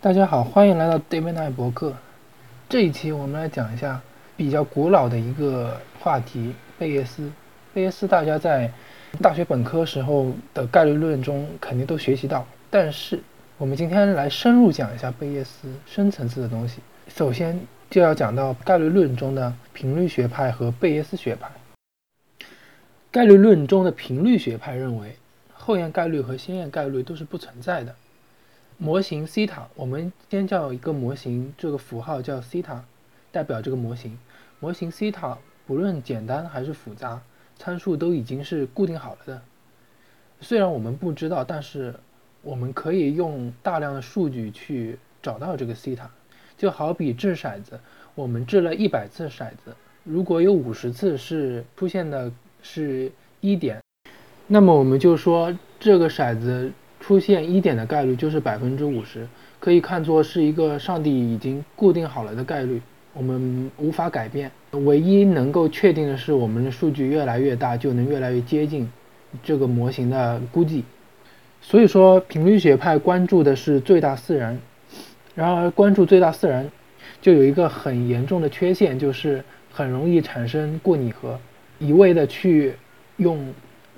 大家好，欢迎来到 David Nye 博客。这一期我们来讲一下比较古老的一个话题——贝叶斯。贝叶斯大家在大学本科时候的概率论中肯定都学习到，但是我们今天来深入讲一下贝叶斯深层次的东西。首先就要讲到概率论中的频率学派和贝叶斯学派。概率论中的频率学派认为，后验概率和先验概率都是不存在的。模型西塔，我们先叫一个模型，这个符号叫西塔，代表这个模型。模型西塔不论简单还是复杂，参数都已经是固定好了的。虽然我们不知道，但是我们可以用大量的数据去找到这个西塔。就好比掷骰子，我们掷了一百次骰子，如果有五十次是出现的是一点，那么我们就说这个骰子。出现一点的概率就是百分之五十，可以看作是一个上帝已经固定好了的概率，我们无法改变。唯一能够确定的是，我们的数据越来越大，就能越来越接近这个模型的估计。所以说，频率学派关注的是最大自然。然而，关注最大自然就有一个很严重的缺陷，就是很容易产生过拟合，一味的去用。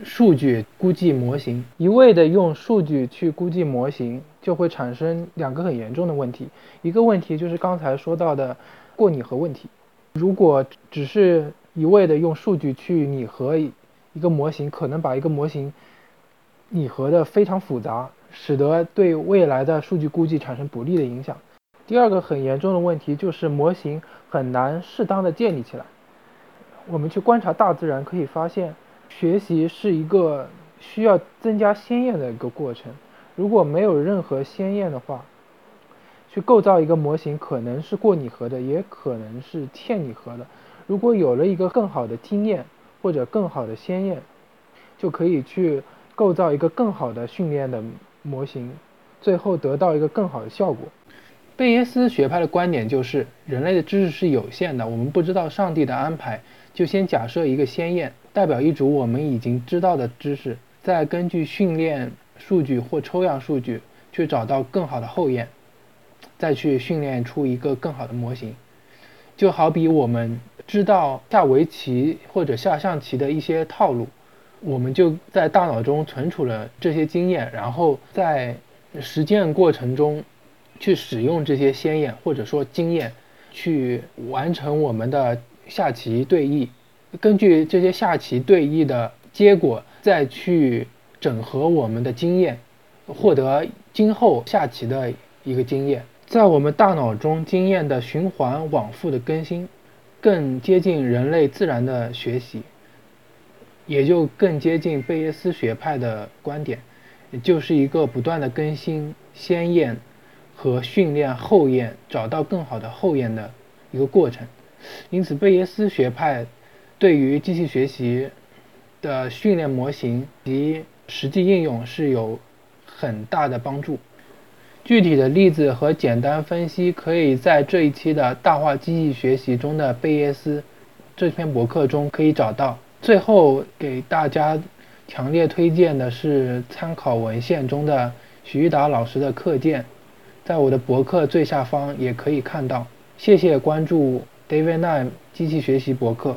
数据估计模型一味的用数据去估计模型，就会产生两个很严重的问题。一个问题就是刚才说到的过拟合问题。如果只是一味的用数据去拟合一个模型，可能把一个模型拟合的非常复杂，使得对未来的数据估计产生不利的影响。第二个很严重的问题就是模型很难适当的建立起来。我们去观察大自然，可以发现。学习是一个需要增加先验的一个过程。如果没有任何先验的话，去构造一个模型可能是过拟合的，也可能是欠拟合的。如果有了一个更好的经验或者更好的先验，就可以去构造一个更好的训练的模型，最后得到一个更好的效果。贝耶斯学派的观点就是，人类的知识是有限的，我们不知道上帝的安排，就先假设一个先验。代表一组我们已经知道的知识，再根据训练数据或抽样数据去找到更好的后验，再去训练出一个更好的模型。就好比我们知道下围棋或者下象棋的一些套路，我们就在大脑中存储了这些经验，然后在实践过程中去使用这些先验或者说经验，去完成我们的下棋对弈。根据这些下棋对弈的结果，再去整合我们的经验，获得今后下棋的一个经验，在我们大脑中经验的循环往复的更新，更接近人类自然的学习，也就更接近贝叶斯学派的观点，就是一个不断的更新先验和训练后验，找到更好的后验的一个过程。因此，贝叶斯学派。对于机器学习的训练模型及实际应用是有很大的帮助。具体的例子和简单分析可以在这一期的大话机器学习中的贝叶斯这篇博客中可以找到。最后给大家强烈推荐的是参考文献中的徐玉达老师的课件，在我的博客最下方也可以看到。谢谢关注 DavidNine 机器学习博客。